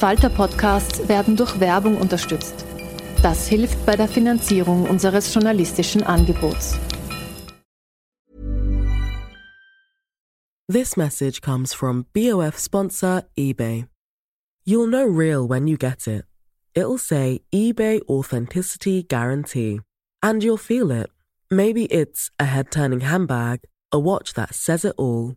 Falter-Podcasts werden durch Werbung unterstützt. Das hilft bei der Finanzierung unseres journalistischen Angebots. This message comes from BOF sponsor eBay. You'll know real when you get it. It'll say eBay Authenticity Guarantee. And you'll feel it. Maybe it's a head turning handbag, a watch that says it all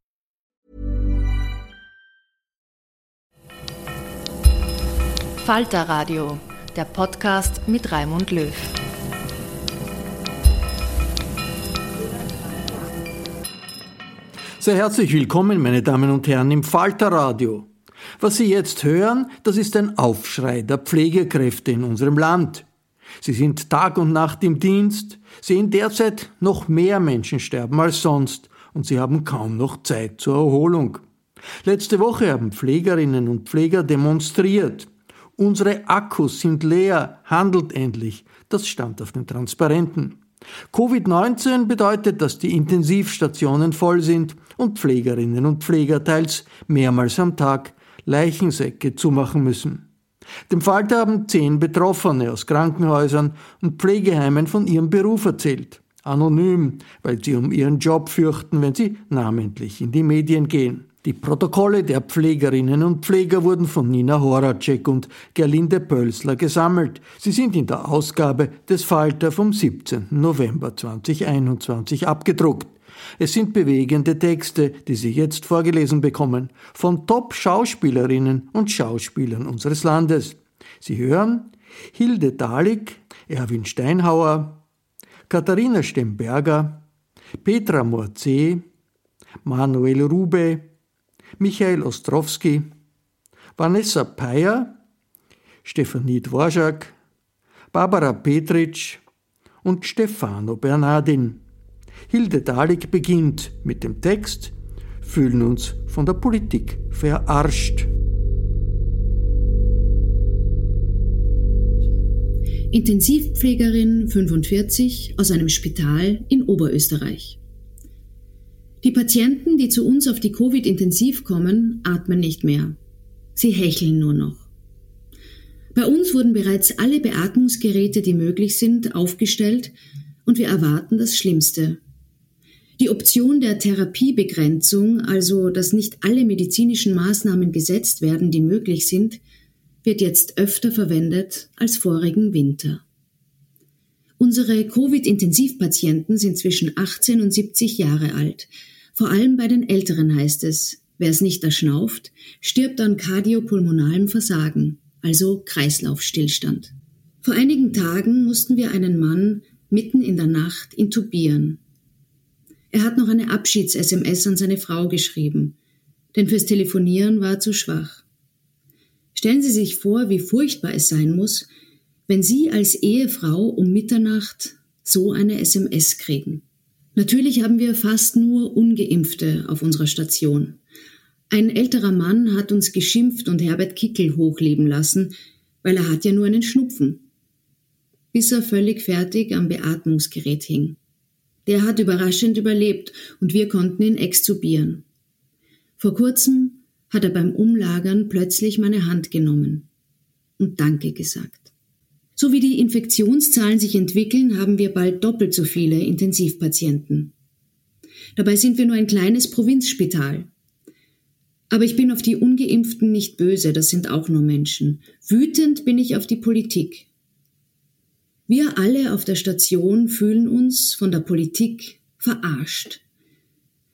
Falter Radio, der Podcast mit Raimund Löw. Sehr herzlich willkommen, meine Damen und Herren, im Falter Radio. Was Sie jetzt hören, das ist ein Aufschrei der Pflegekräfte in unserem Land. Sie sind Tag und Nacht im Dienst, sehen derzeit noch mehr Menschen sterben als sonst und sie haben kaum noch Zeit zur Erholung. Letzte Woche haben Pflegerinnen und Pfleger demonstriert. Unsere Akkus sind leer, handelt endlich. Das stand auf den Transparenten. Covid-19 bedeutet, dass die Intensivstationen voll sind und Pflegerinnen und Pfleger teils mehrmals am Tag Leichensäcke zumachen müssen. Dem Falter haben zehn Betroffene aus Krankenhäusern und Pflegeheimen von ihrem Beruf erzählt. Anonym, weil sie um ihren Job fürchten, wenn sie namentlich in die Medien gehen. Die Protokolle der Pflegerinnen und Pfleger wurden von Nina Horacek und Gerlinde Pölsler gesammelt. Sie sind in der Ausgabe des Falter vom 17. November 2021 abgedruckt. Es sind bewegende Texte, die Sie jetzt vorgelesen bekommen, von Top-Schauspielerinnen und Schauspielern unseres Landes. Sie hören Hilde Dahlig, Erwin Steinhauer, Katharina Stemberger, Petra Morze, Manuel Rube, Michael Ostrowski, Vanessa Peyer, Stefanie Dvorak, Barbara Petritsch und Stefano Bernardin. Hilde Dahlig beginnt mit dem Text Fühlen uns von der Politik verarscht. Intensivpflegerin 45 aus einem Spital in Oberösterreich. Die Patienten, die zu uns auf die Covid-Intensiv kommen, atmen nicht mehr. Sie hecheln nur noch. Bei uns wurden bereits alle Beatmungsgeräte, die möglich sind, aufgestellt und wir erwarten das Schlimmste. Die Option der Therapiebegrenzung, also dass nicht alle medizinischen Maßnahmen gesetzt werden, die möglich sind, wird jetzt öfter verwendet als vorigen Winter. Unsere Covid-Intensivpatienten sind zwischen 18 und 70 Jahre alt. Vor allem bei den Älteren heißt es, wer es nicht erschnauft, stirbt an kardiopulmonalem Versagen, also Kreislaufstillstand. Vor einigen Tagen mussten wir einen Mann mitten in der Nacht intubieren. Er hat noch eine Abschieds-SMS an seine Frau geschrieben, denn fürs Telefonieren war er zu schwach. Stellen Sie sich vor, wie furchtbar es sein muss, wenn Sie als Ehefrau um Mitternacht so eine SMS kriegen. Natürlich haben wir fast nur ungeimpfte auf unserer Station. Ein älterer Mann hat uns geschimpft und Herbert Kickel hochleben lassen, weil er hat ja nur einen Schnupfen. Bis er völlig fertig am Beatmungsgerät hing. Der hat überraschend überlebt und wir konnten ihn extubieren. Vor kurzem hat er beim Umlagern plötzlich meine Hand genommen und Danke gesagt. So wie die Infektionszahlen sich entwickeln, haben wir bald doppelt so viele Intensivpatienten. Dabei sind wir nur ein kleines Provinzspital. Aber ich bin auf die ungeimpften nicht böse, das sind auch nur Menschen. Wütend bin ich auf die Politik. Wir alle auf der Station fühlen uns von der Politik verarscht.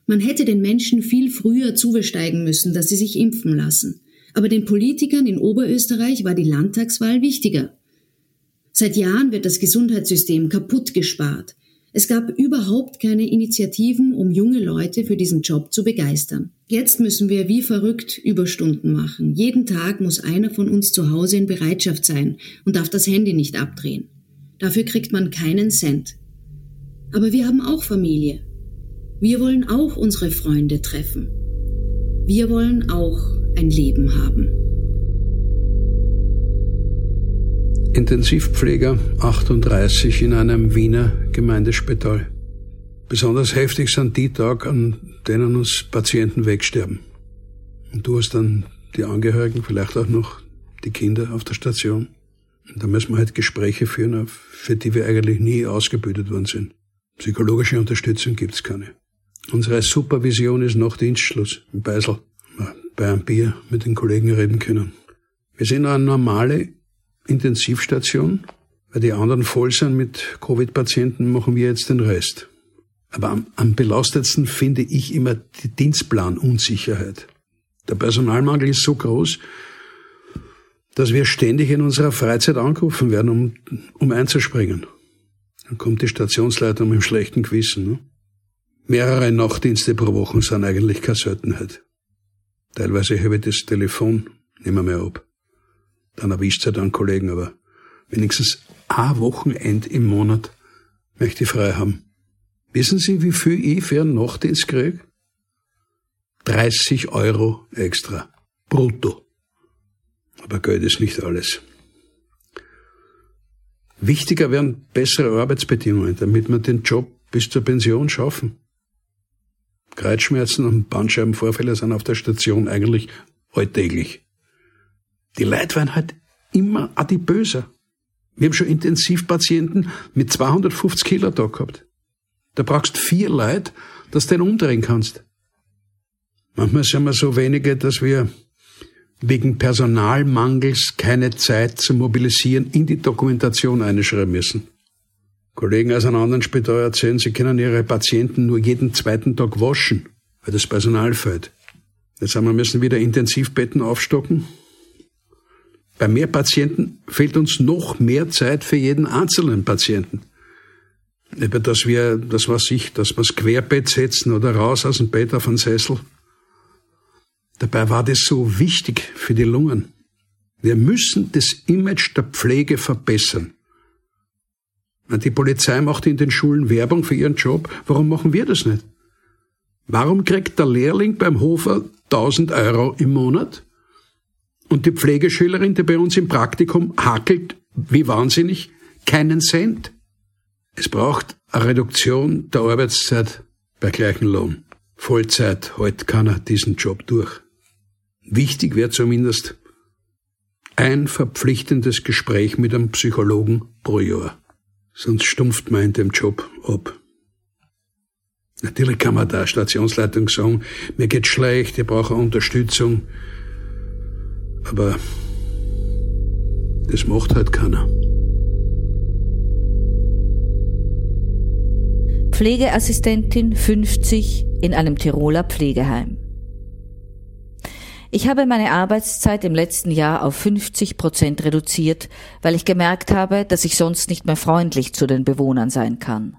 Man hätte den Menschen viel früher zuwesteigen müssen, dass sie sich impfen lassen. Aber den Politikern in Oberösterreich war die Landtagswahl wichtiger. Seit Jahren wird das Gesundheitssystem kaputt gespart. Es gab überhaupt keine Initiativen, um junge Leute für diesen Job zu begeistern. Jetzt müssen wir wie verrückt Überstunden machen. Jeden Tag muss einer von uns zu Hause in Bereitschaft sein und darf das Handy nicht abdrehen. Dafür kriegt man keinen Cent. Aber wir haben auch Familie. Wir wollen auch unsere Freunde treffen. Wir wollen auch ein Leben haben. Intensivpfleger 38 in einem Wiener Gemeindespital. Besonders heftig sind die Tage, an denen uns Patienten wegsterben. Und du hast dann die Angehörigen, vielleicht auch noch die Kinder auf der Station. Und da müssen wir halt Gespräche führen, für die wir eigentlich nie ausgebildet worden sind. Psychologische Unterstützung gibt's keine. Unsere Supervision ist nach Dienstschluss in Beisel. Bei einem Bier mit den Kollegen reden können. Wir sind eine normale Intensivstation. Weil die anderen voll sind mit Covid-Patienten, machen wir jetzt den Rest. Aber am, am belastetsten finde ich immer die Dienstplanunsicherheit. Der Personalmangel ist so groß, dass wir ständig in unserer Freizeit angerufen werden, um, um einzuspringen. Dann kommt die Stationsleitung mit dem schlechten Gewissen. Ne? Mehrere Nachtdienste pro Woche sind eigentlich keine Seltenheit. Teilweise habe ich das Telefon nicht mehr, mehr ab. Dann erwischt halt einen Kollegen, aber wenigstens ein Wochenend im Monat möchte ich frei haben. Wissen Sie, wie viel ich für einen Nachtdienst kriege? 30 Euro extra. Brutto. Aber Geld ist nicht alles. Wichtiger wären bessere Arbeitsbedingungen, damit wir den Job bis zur Pension schaffen. Kreuzschmerzen und Bandscheibenvorfälle sind auf der Station eigentlich alltäglich. Die Leute werden halt immer adipöser. Wir haben schon Intensivpatienten mit 250 Kilo da gehabt. Da brauchst vier Leute, dass du den umdrehen kannst. Manchmal sind wir so wenige, dass wir wegen Personalmangels keine Zeit zum Mobilisieren in die Dokumentation einschreiben müssen. Kollegen aus einem anderen Spital erzählen, sie können ihre Patienten nur jeden zweiten Tag waschen, weil das Personal fehlt. Jetzt haben wir müssen wieder Intensivbetten aufstocken. Bei mehr Patienten fehlt uns noch mehr Zeit für jeden einzelnen Patienten. Über dass wir, das was ich, das Querbett setzen oder raus aus dem Bett auf einen Sessel. Dabei war das so wichtig für die Lungen. Wir müssen das Image der Pflege verbessern. Die Polizei macht in den Schulen Werbung für ihren Job. Warum machen wir das nicht? Warum kriegt der Lehrling beim Hofer 1000 Euro im Monat? Und die Pflegeschülerin, die bei uns im Praktikum hakelt, wie wahnsinnig, keinen Cent. Es braucht eine Reduktion der Arbeitszeit bei gleichem Lohn. Vollzeit heute kann er diesen Job durch. Wichtig wäre zumindest ein verpflichtendes Gespräch mit einem Psychologen pro Jahr sonst stumpft man in dem Job ab. Natürlich kann man der Stationsleitung sagen, mir geht's schlecht, ich brauche Unterstützung. Aber das macht halt keiner. Pflegeassistentin 50 in einem Tiroler Pflegeheim. Ich habe meine Arbeitszeit im letzten Jahr auf 50 Prozent reduziert, weil ich gemerkt habe, dass ich sonst nicht mehr freundlich zu den Bewohnern sein kann.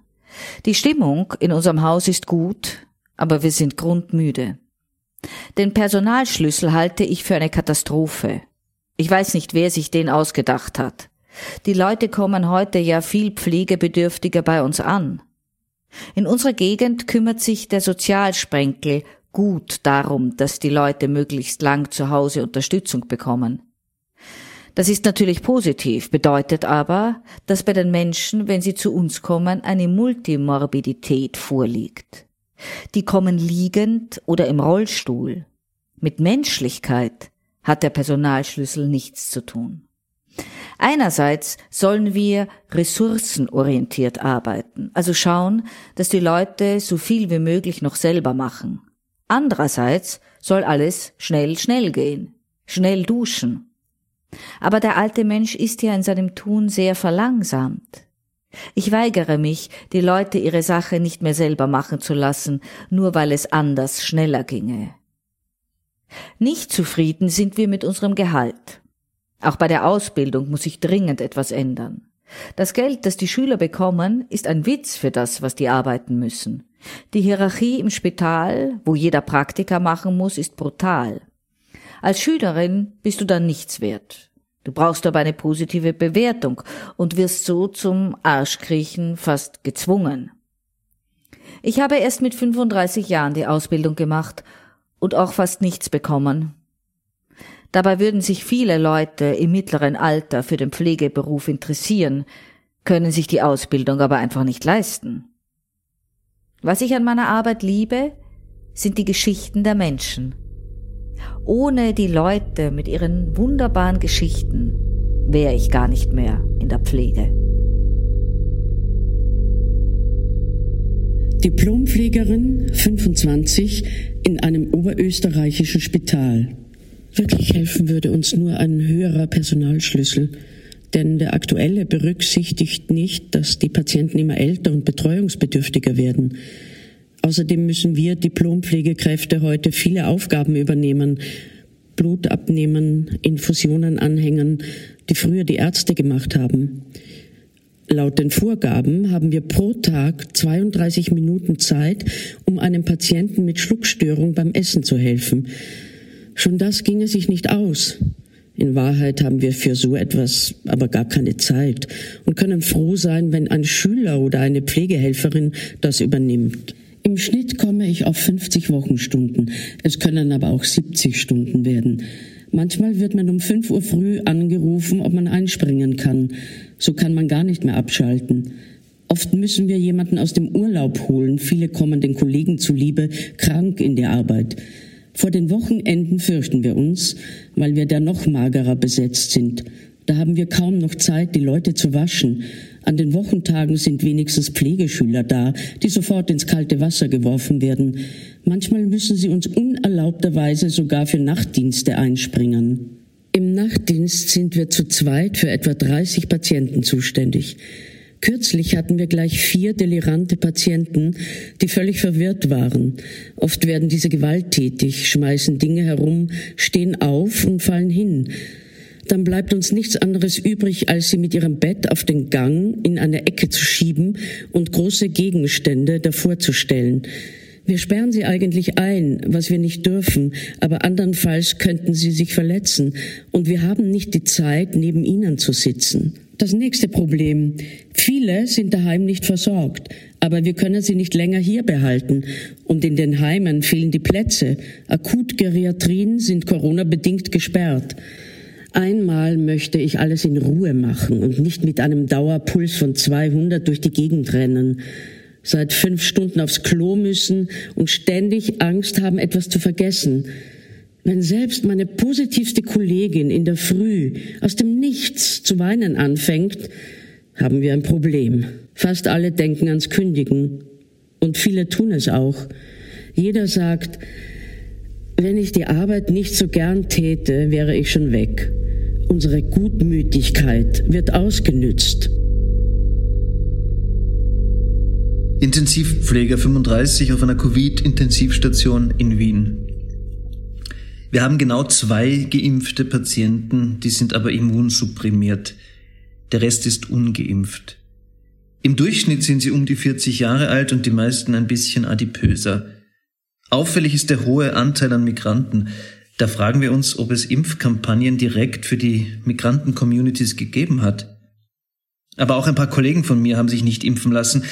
Die Stimmung in unserem Haus ist gut, aber wir sind grundmüde. Den Personalschlüssel halte ich für eine Katastrophe. Ich weiß nicht, wer sich den ausgedacht hat. Die Leute kommen heute ja viel pflegebedürftiger bei uns an. In unserer Gegend kümmert sich der Sozialsprenkel gut darum, dass die Leute möglichst lang zu Hause Unterstützung bekommen. Das ist natürlich positiv, bedeutet aber, dass bei den Menschen, wenn sie zu uns kommen, eine Multimorbidität vorliegt. Die kommen liegend oder im Rollstuhl. Mit Menschlichkeit hat der Personalschlüssel nichts zu tun. Einerseits sollen wir ressourcenorientiert arbeiten, also schauen, dass die Leute so viel wie möglich noch selber machen. Andererseits soll alles schnell, schnell gehen, schnell duschen. Aber der alte Mensch ist ja in seinem Tun sehr verlangsamt. Ich weigere mich, die Leute ihre Sache nicht mehr selber machen zu lassen, nur weil es anders schneller ginge. Nicht zufrieden sind wir mit unserem Gehalt. Auch bei der Ausbildung muss sich dringend etwas ändern. Das Geld, das die Schüler bekommen, ist ein Witz für das, was die arbeiten müssen. Die Hierarchie im Spital, wo jeder Praktiker machen muss, ist brutal. Als Schülerin bist du dann nichts wert. Du brauchst aber eine positive Bewertung und wirst so zum Arschkriechen fast gezwungen. Ich habe erst mit 35 Jahren die Ausbildung gemacht und auch fast nichts bekommen. Dabei würden sich viele Leute im mittleren Alter für den Pflegeberuf interessieren, können sich die Ausbildung aber einfach nicht leisten. Was ich an meiner Arbeit liebe, sind die Geschichten der Menschen. Ohne die Leute mit ihren wunderbaren Geschichten wäre ich gar nicht mehr in der Pflege. Diplompflegerin 25 in einem oberösterreichischen Spital. Wirklich helfen würde uns nur ein höherer Personalschlüssel, denn der aktuelle berücksichtigt nicht, dass die Patienten immer älter und betreuungsbedürftiger werden. Außerdem müssen wir Diplompflegekräfte heute viele Aufgaben übernehmen, Blut abnehmen, Infusionen anhängen, die früher die Ärzte gemacht haben. Laut den Vorgaben haben wir pro Tag 32 Minuten Zeit, um einem Patienten mit Schluckstörung beim Essen zu helfen. Schon das ginge sich nicht aus. In Wahrheit haben wir für so etwas aber gar keine Zeit und können froh sein, wenn ein Schüler oder eine Pflegehelferin das übernimmt. Im Schnitt komme ich auf 50 Wochenstunden. Es können aber auch 70 Stunden werden. Manchmal wird man um 5 Uhr früh angerufen, ob man einspringen kann. So kann man gar nicht mehr abschalten. Oft müssen wir jemanden aus dem Urlaub holen. Viele kommen den Kollegen zuliebe krank in die Arbeit. Vor den Wochenenden fürchten wir uns, weil wir da noch magerer besetzt sind. Da haben wir kaum noch Zeit, die Leute zu waschen. An den Wochentagen sind wenigstens Pflegeschüler da, die sofort ins kalte Wasser geworfen werden. Manchmal müssen sie uns unerlaubterweise sogar für Nachtdienste einspringen. Im Nachtdienst sind wir zu zweit für etwa 30 Patienten zuständig. Kürzlich hatten wir gleich vier delirante Patienten, die völlig verwirrt waren. Oft werden diese gewalttätig, schmeißen Dinge herum, stehen auf und fallen hin. Dann bleibt uns nichts anderes übrig, als sie mit ihrem Bett auf den Gang in eine Ecke zu schieben und große Gegenstände davor zu stellen. Wir sperren sie eigentlich ein, was wir nicht dürfen, aber andernfalls könnten sie sich verletzen, und wir haben nicht die Zeit, neben ihnen zu sitzen. Das nächste Problem. Viele sind daheim nicht versorgt, aber wir können sie nicht länger hier behalten. Und in den Heimen fehlen die Plätze. Akutgeriatrien sind Corona-bedingt gesperrt. Einmal möchte ich alles in Ruhe machen und nicht mit einem Dauerpuls von 200 durch die Gegend rennen. Seit fünf Stunden aufs Klo müssen und ständig Angst haben, etwas zu vergessen. Wenn selbst meine positivste Kollegin in der Früh aus dem Nichts zu weinen anfängt, haben wir ein Problem. Fast alle denken ans Kündigen. Und viele tun es auch. Jeder sagt, wenn ich die Arbeit nicht so gern täte, wäre ich schon weg. Unsere Gutmütigkeit wird ausgenützt. Intensivpfleger 35 auf einer Covid-Intensivstation in Wien. Wir haben genau zwei geimpfte Patienten, die sind aber immunsupprimiert. Der Rest ist ungeimpft. Im Durchschnitt sind sie um die 40 Jahre alt und die meisten ein bisschen adipöser. Auffällig ist der hohe Anteil an Migranten. Da fragen wir uns, ob es Impfkampagnen direkt für die Migranten-Communities gegeben hat. Aber auch ein paar Kollegen von mir haben sich nicht impfen lassen.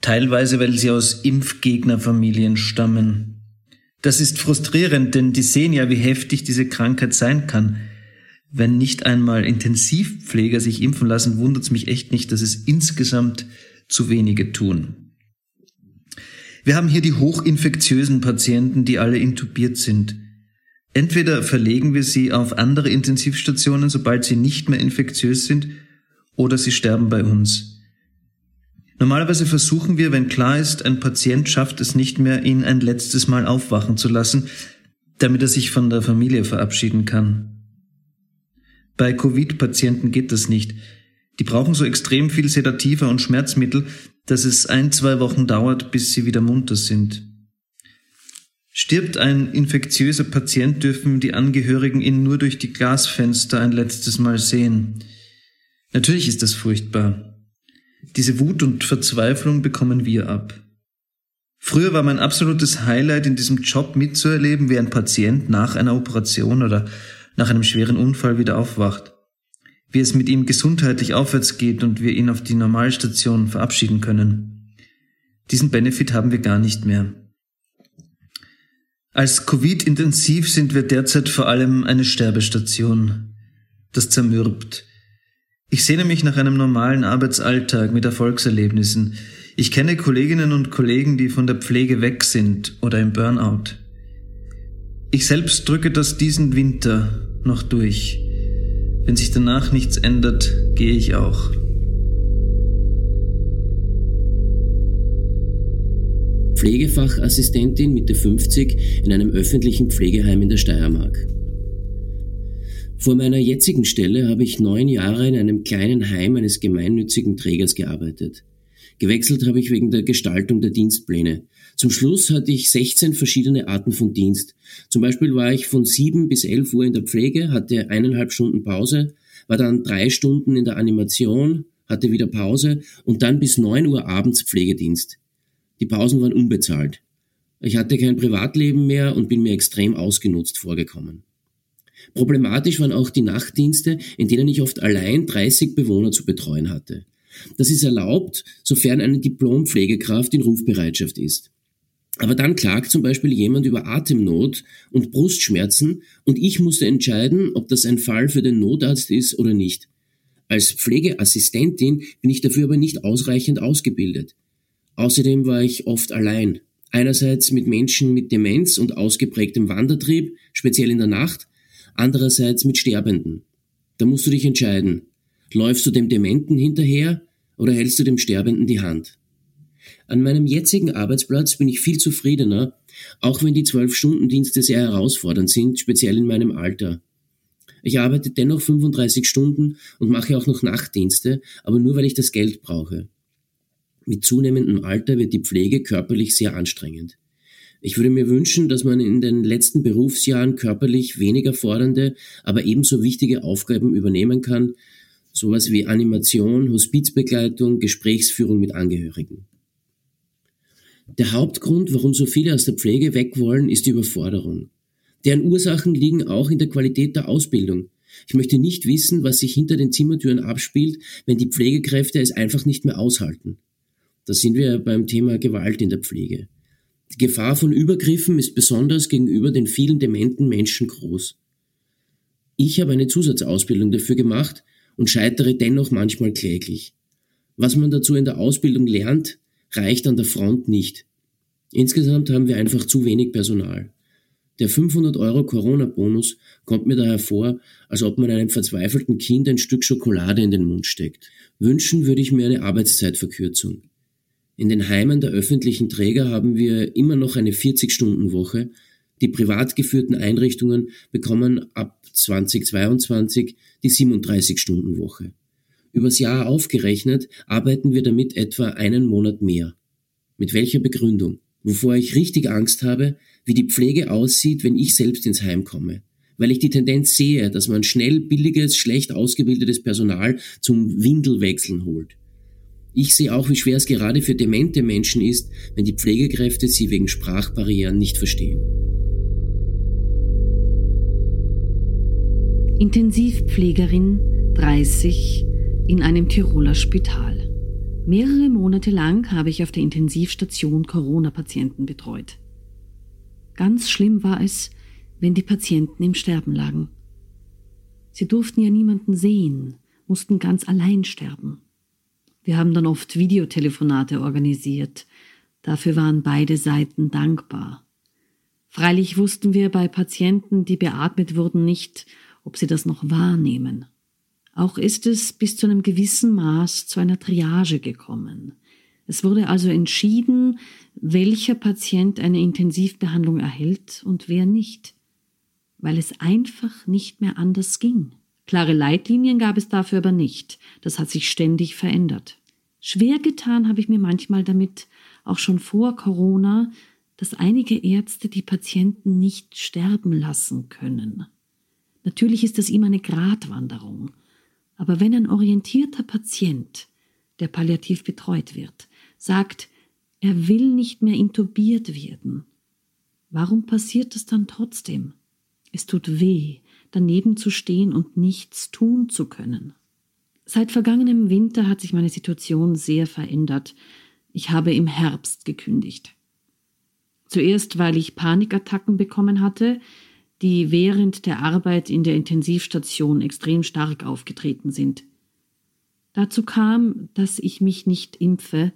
teilweise weil sie aus Impfgegnerfamilien stammen. Das ist frustrierend, denn die sehen ja, wie heftig diese Krankheit sein kann. Wenn nicht einmal Intensivpfleger sich impfen lassen, wundert es mich echt nicht, dass es insgesamt zu wenige tun. Wir haben hier die hochinfektiösen Patienten, die alle intubiert sind. Entweder verlegen wir sie auf andere Intensivstationen, sobald sie nicht mehr infektiös sind, oder sie sterben bei uns. Normalerweise versuchen wir, wenn klar ist, ein Patient schafft es nicht mehr, ihn ein letztes Mal aufwachen zu lassen, damit er sich von der Familie verabschieden kann. Bei Covid-Patienten geht das nicht. Die brauchen so extrem viel Sedativa und Schmerzmittel, dass es ein, zwei Wochen dauert, bis sie wieder munter sind. Stirbt ein infektiöser Patient, dürfen die Angehörigen ihn nur durch die Glasfenster ein letztes Mal sehen. Natürlich ist das furchtbar. Diese Wut und Verzweiflung bekommen wir ab. Früher war mein absolutes Highlight in diesem Job mitzuerleben, wie ein Patient nach einer Operation oder nach einem schweren Unfall wieder aufwacht. Wie es mit ihm gesundheitlich aufwärts geht und wir ihn auf die Normalstation verabschieden können. Diesen Benefit haben wir gar nicht mehr. Als Covid-intensiv sind wir derzeit vor allem eine Sterbestation. Das zermürbt. Ich sehne mich nach einem normalen Arbeitsalltag mit Erfolgserlebnissen. Ich kenne Kolleginnen und Kollegen, die von der Pflege weg sind oder im Burnout. Ich selbst drücke das diesen Winter noch durch. Wenn sich danach nichts ändert, gehe ich auch. Pflegefachassistentin Mitte 50 in einem öffentlichen Pflegeheim in der Steiermark. Vor meiner jetzigen Stelle habe ich neun Jahre in einem kleinen Heim eines gemeinnützigen Trägers gearbeitet. Gewechselt habe ich wegen der Gestaltung der Dienstpläne. Zum Schluss hatte ich 16 verschiedene Arten von Dienst. Zum Beispiel war ich von 7 bis 11 Uhr in der Pflege, hatte eineinhalb Stunden Pause, war dann drei Stunden in der Animation, hatte wieder Pause und dann bis 9 Uhr abends Pflegedienst. Die Pausen waren unbezahlt. Ich hatte kein Privatleben mehr und bin mir extrem ausgenutzt vorgekommen. Problematisch waren auch die Nachtdienste, in denen ich oft allein 30 Bewohner zu betreuen hatte. Das ist erlaubt, sofern eine Diplompflegekraft in Rufbereitschaft ist. Aber dann klagt zum Beispiel jemand über Atemnot und Brustschmerzen und ich musste entscheiden, ob das ein Fall für den Notarzt ist oder nicht. Als Pflegeassistentin bin ich dafür aber nicht ausreichend ausgebildet. Außerdem war ich oft allein. Einerseits mit Menschen mit Demenz und ausgeprägtem Wandertrieb, speziell in der Nacht, andererseits mit Sterbenden. Da musst du dich entscheiden. Läufst du dem Dementen hinterher oder hältst du dem Sterbenden die Hand? An meinem jetzigen Arbeitsplatz bin ich viel zufriedener, auch wenn die Zwölf-Stunden-Dienste sehr herausfordernd sind, speziell in meinem Alter. Ich arbeite dennoch 35 Stunden und mache auch noch Nachtdienste, aber nur weil ich das Geld brauche. Mit zunehmendem Alter wird die Pflege körperlich sehr anstrengend. Ich würde mir wünschen, dass man in den letzten Berufsjahren körperlich weniger fordernde, aber ebenso wichtige Aufgaben übernehmen kann, sowas wie Animation, Hospizbegleitung, Gesprächsführung mit Angehörigen. Der Hauptgrund, warum so viele aus der Pflege weg wollen, ist die Überforderung. Deren Ursachen liegen auch in der Qualität der Ausbildung. Ich möchte nicht wissen, was sich hinter den Zimmertüren abspielt, wenn die Pflegekräfte es einfach nicht mehr aushalten. Da sind wir beim Thema Gewalt in der Pflege. Die Gefahr von Übergriffen ist besonders gegenüber den vielen dementen Menschen groß. Ich habe eine Zusatzausbildung dafür gemacht und scheitere dennoch manchmal kläglich. Was man dazu in der Ausbildung lernt, reicht an der Front nicht. Insgesamt haben wir einfach zu wenig Personal. Der 500 Euro Corona-Bonus kommt mir daher vor, als ob man einem verzweifelten Kind ein Stück Schokolade in den Mund steckt. Wünschen würde ich mir eine Arbeitszeitverkürzung. In den Heimen der öffentlichen Träger haben wir immer noch eine 40-Stunden-Woche. Die privat geführten Einrichtungen bekommen ab 2022 die 37-Stunden-Woche. Übers Jahr aufgerechnet arbeiten wir damit etwa einen Monat mehr. Mit welcher Begründung? Wovor ich richtig Angst habe, wie die Pflege aussieht, wenn ich selbst ins Heim komme. Weil ich die Tendenz sehe, dass man schnell billiges, schlecht ausgebildetes Personal zum Windelwechseln holt. Ich sehe auch, wie schwer es gerade für demente Menschen ist, wenn die Pflegekräfte sie wegen Sprachbarrieren nicht verstehen. Intensivpflegerin 30 in einem Tiroler Spital. Mehrere Monate lang habe ich auf der Intensivstation Corona-Patienten betreut. Ganz schlimm war es, wenn die Patienten im Sterben lagen. Sie durften ja niemanden sehen, mussten ganz allein sterben. Wir haben dann oft Videotelefonate organisiert. Dafür waren beide Seiten dankbar. Freilich wussten wir bei Patienten, die beatmet wurden, nicht, ob sie das noch wahrnehmen. Auch ist es bis zu einem gewissen Maß zu einer Triage gekommen. Es wurde also entschieden, welcher Patient eine Intensivbehandlung erhält und wer nicht weil es einfach nicht mehr anders ging. Klare Leitlinien gab es dafür aber nicht. Das hat sich ständig verändert. Schwer getan habe ich mir manchmal damit, auch schon vor Corona, dass einige Ärzte die Patienten nicht sterben lassen können. Natürlich ist das immer eine Gratwanderung. Aber wenn ein orientierter Patient, der palliativ betreut wird, sagt, er will nicht mehr intubiert werden, warum passiert das dann trotzdem? Es tut weh, daneben zu stehen und nichts tun zu können. Seit vergangenem Winter hat sich meine Situation sehr verändert. Ich habe im Herbst gekündigt. Zuerst, weil ich Panikattacken bekommen hatte, die während der Arbeit in der Intensivstation extrem stark aufgetreten sind. Dazu kam, dass ich mich nicht impfe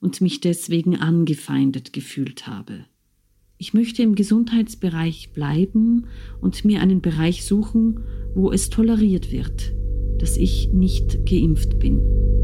und mich deswegen angefeindet gefühlt habe. Ich möchte im Gesundheitsbereich bleiben und mir einen Bereich suchen, wo es toleriert wird, dass ich nicht geimpft bin.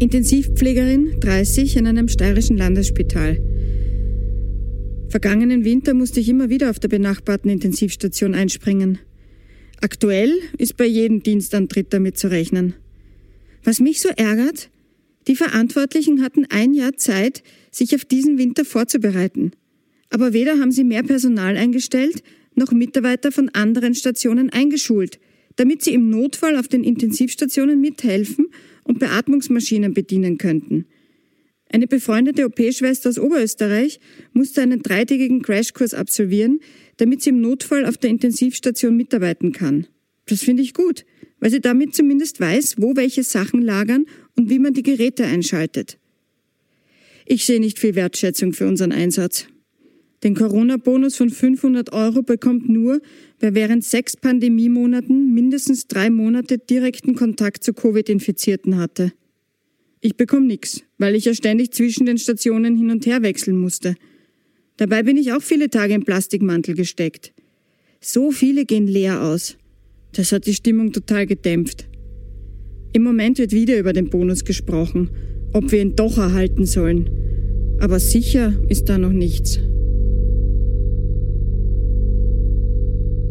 Intensivpflegerin, 30, in einem steirischen Landesspital. Vergangenen Winter musste ich immer wieder auf der benachbarten Intensivstation einspringen. Aktuell ist bei jedem Dienstantritt damit zu rechnen. Was mich so ärgert, die Verantwortlichen hatten ein Jahr Zeit, sich auf diesen Winter vorzubereiten. Aber weder haben sie mehr Personal eingestellt, noch Mitarbeiter von anderen Stationen eingeschult, damit sie im Notfall auf den Intensivstationen mithelfen und Beatmungsmaschinen bedienen könnten. Eine befreundete OP-Schwester aus Oberösterreich musste einen dreitägigen Crashkurs absolvieren, damit sie im Notfall auf der Intensivstation mitarbeiten kann. Das finde ich gut, weil sie damit zumindest weiß, wo welche Sachen lagern und wie man die Geräte einschaltet. Ich sehe nicht viel Wertschätzung für unseren Einsatz. Den Corona-Bonus von 500 Euro bekommt nur, wer während sechs Pandemiemonaten mindestens drei Monate direkten Kontakt zu Covid-Infizierten hatte. Ich bekomme nichts, weil ich ja ständig zwischen den Stationen hin und her wechseln musste. Dabei bin ich auch viele Tage im Plastikmantel gesteckt. So viele gehen leer aus. Das hat die Stimmung total gedämpft. Im Moment wird wieder über den Bonus gesprochen, ob wir ihn doch erhalten sollen. Aber sicher ist da noch nichts.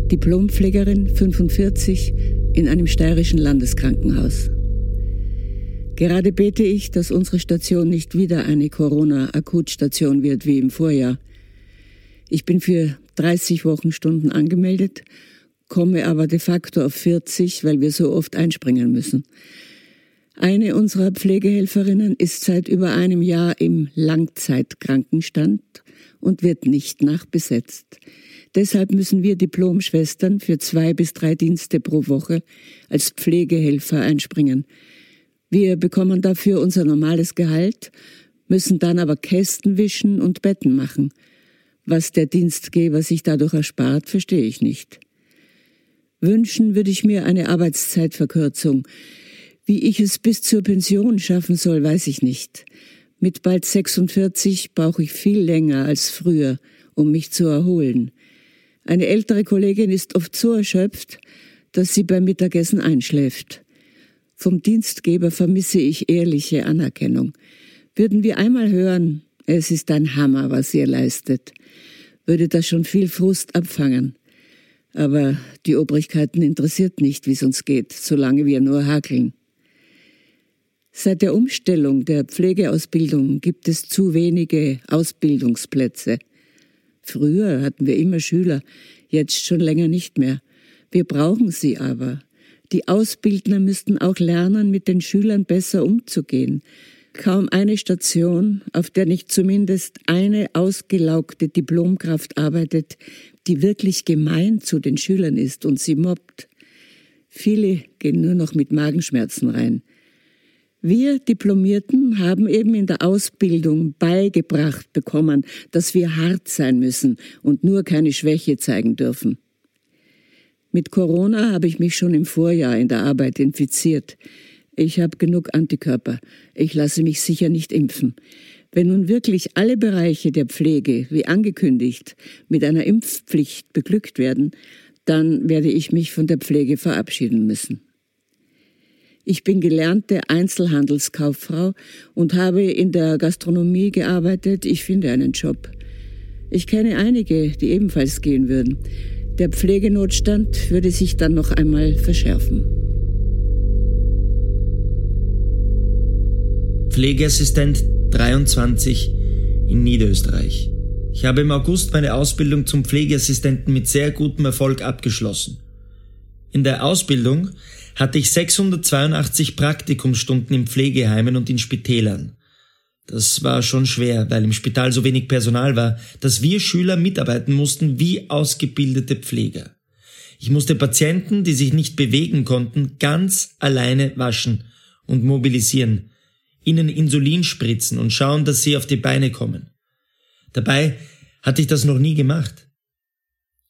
Diplompflegerin 45 in einem steirischen Landeskrankenhaus. Gerade bete ich, dass unsere Station nicht wieder eine Corona-Akutstation wird wie im Vorjahr. Ich bin für 30 Wochenstunden angemeldet, komme aber de facto auf 40, weil wir so oft einspringen müssen. Eine unserer Pflegehelferinnen ist seit über einem Jahr im Langzeitkrankenstand und wird nicht nachbesetzt. Deshalb müssen wir Diplomschwestern für zwei bis drei Dienste pro Woche als Pflegehelfer einspringen. Wir bekommen dafür unser normales Gehalt, müssen dann aber Kästen wischen und Betten machen. Was der Dienstgeber sich dadurch erspart, verstehe ich nicht. Wünschen würde ich mir eine Arbeitszeitverkürzung. Wie ich es bis zur Pension schaffen soll, weiß ich nicht. Mit bald 46 brauche ich viel länger als früher, um mich zu erholen. Eine ältere Kollegin ist oft so erschöpft, dass sie beim Mittagessen einschläft. Vom Dienstgeber vermisse ich ehrliche Anerkennung. Würden wir einmal hören, es ist ein Hammer, was ihr leistet, würde das schon viel Frust abfangen. Aber die Obrigkeiten interessiert nicht, wie es uns geht, solange wir nur hakeln. Seit der Umstellung der Pflegeausbildung gibt es zu wenige Ausbildungsplätze. Früher hatten wir immer Schüler, jetzt schon länger nicht mehr. Wir brauchen sie aber. Die Ausbildner müssten auch lernen, mit den Schülern besser umzugehen. Kaum eine Station, auf der nicht zumindest eine ausgelaugte Diplomkraft arbeitet, die wirklich gemein zu den Schülern ist und sie mobbt. Viele gehen nur noch mit Magenschmerzen rein. Wir Diplomierten haben eben in der Ausbildung beigebracht bekommen, dass wir hart sein müssen und nur keine Schwäche zeigen dürfen. Mit Corona habe ich mich schon im Vorjahr in der Arbeit infiziert. Ich habe genug Antikörper. Ich lasse mich sicher nicht impfen. Wenn nun wirklich alle Bereiche der Pflege, wie angekündigt, mit einer Impfpflicht beglückt werden, dann werde ich mich von der Pflege verabschieden müssen. Ich bin gelernte Einzelhandelskauffrau und habe in der Gastronomie gearbeitet. Ich finde einen Job. Ich kenne einige, die ebenfalls gehen würden. Der Pflegenotstand würde sich dann noch einmal verschärfen. Pflegeassistent 23 in Niederösterreich. Ich habe im August meine Ausbildung zum Pflegeassistenten mit sehr gutem Erfolg abgeschlossen. In der Ausbildung hatte ich 682 Praktikumsstunden in Pflegeheimen und in Spitälern. Das war schon schwer, weil im Spital so wenig Personal war, dass wir Schüler mitarbeiten mussten wie ausgebildete Pfleger. Ich musste Patienten, die sich nicht bewegen konnten, ganz alleine waschen und mobilisieren, ihnen Insulin spritzen und schauen, dass sie auf die Beine kommen. Dabei hatte ich das noch nie gemacht.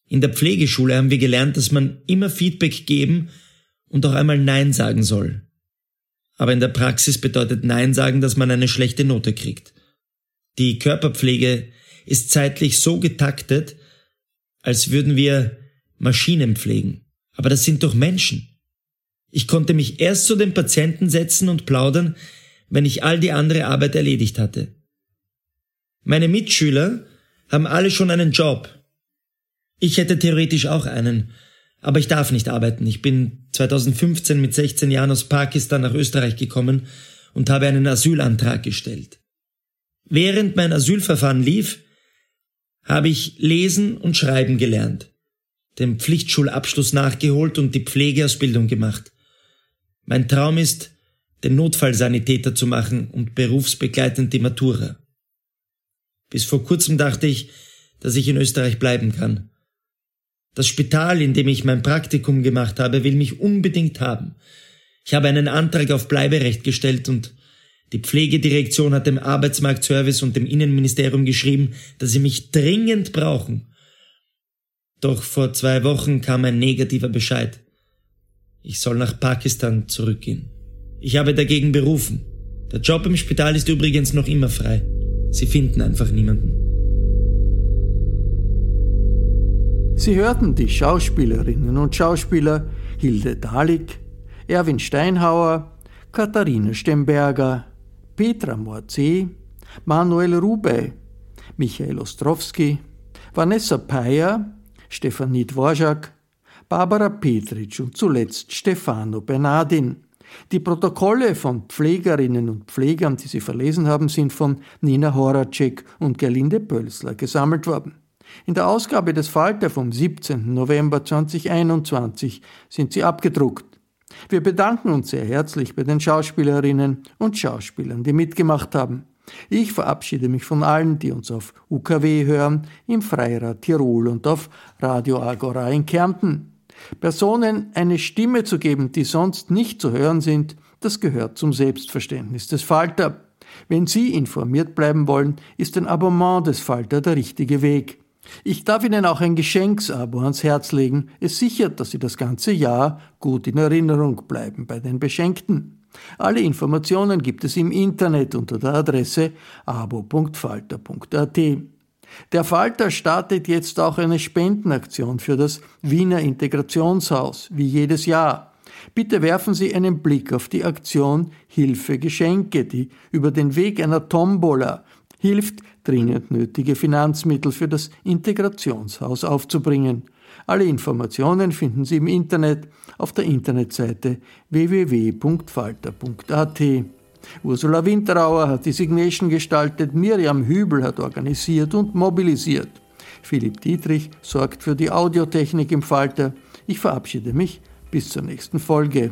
In der Pflegeschule haben wir gelernt, dass man immer Feedback geben und auch einmal Nein sagen soll. Aber in der Praxis bedeutet Nein sagen, dass man eine schlechte Note kriegt. Die Körperpflege ist zeitlich so getaktet, als würden wir Maschinen pflegen. Aber das sind doch Menschen. Ich konnte mich erst zu den Patienten setzen und plaudern, wenn ich all die andere Arbeit erledigt hatte. Meine Mitschüler haben alle schon einen Job. Ich hätte theoretisch auch einen, aber ich darf nicht arbeiten. Ich bin 2015 mit 16 Jahren aus Pakistan nach Österreich gekommen und habe einen Asylantrag gestellt. Während mein Asylverfahren lief, habe ich lesen und schreiben gelernt, den Pflichtschulabschluss nachgeholt und die Pflegeausbildung gemacht. Mein Traum ist, den Notfallsanitäter zu machen und berufsbegleitend die Matura. Bis vor kurzem dachte ich, dass ich in Österreich bleiben kann. Das Spital, in dem ich mein Praktikum gemacht habe, will mich unbedingt haben. Ich habe einen Antrag auf Bleiberecht gestellt und die Pflegedirektion hat dem Arbeitsmarktservice und dem Innenministerium geschrieben, dass sie mich dringend brauchen. Doch vor zwei Wochen kam ein negativer Bescheid. Ich soll nach Pakistan zurückgehen. Ich habe dagegen berufen. Der Job im Spital ist übrigens noch immer frei. Sie finden einfach niemanden. Sie hörten die Schauspielerinnen und Schauspieler Hilde Dalik, Erwin Steinhauer, Katharina Stemberger, Petra Morzee, Manuel Rubey, Michael Ostrowski, Vanessa Peyer, Stefanie Dvorak, Barbara Petritsch und zuletzt Stefano Bernardin. Die Protokolle von Pflegerinnen und Pflegern, die Sie verlesen haben, sind von Nina Horacek und Gerlinde Pölsler gesammelt worden. In der Ausgabe des Falter vom 17. November 2021 sind sie abgedruckt. Wir bedanken uns sehr herzlich bei den Schauspielerinnen und Schauspielern, die mitgemacht haben. Ich verabschiede mich von allen, die uns auf UKW hören, im Freirad Tirol und auf Radio Agora in Kärnten. Personen eine Stimme zu geben, die sonst nicht zu hören sind, das gehört zum Selbstverständnis des Falter. Wenn Sie informiert bleiben wollen, ist ein Abonnement des Falter der richtige Weg. Ich darf Ihnen auch ein Geschenksabo ans Herz legen. Es sichert, dass Sie das ganze Jahr gut in Erinnerung bleiben bei den Beschenkten. Alle Informationen gibt es im Internet unter der Adresse abo.falter.at. Der Falter startet jetzt auch eine Spendenaktion für das Wiener Integrationshaus, wie jedes Jahr. Bitte werfen Sie einen Blick auf die Aktion Hilfe Geschenke, die über den Weg einer Tombola hilft, dringend nötige Finanzmittel für das Integrationshaus aufzubringen. Alle Informationen finden Sie im Internet auf der Internetseite www.falter.at. Ursula Winterauer hat die Signation gestaltet, Miriam Hübel hat organisiert und mobilisiert. Philipp Dietrich sorgt für die Audiotechnik im Falter. Ich verabschiede mich bis zur nächsten Folge.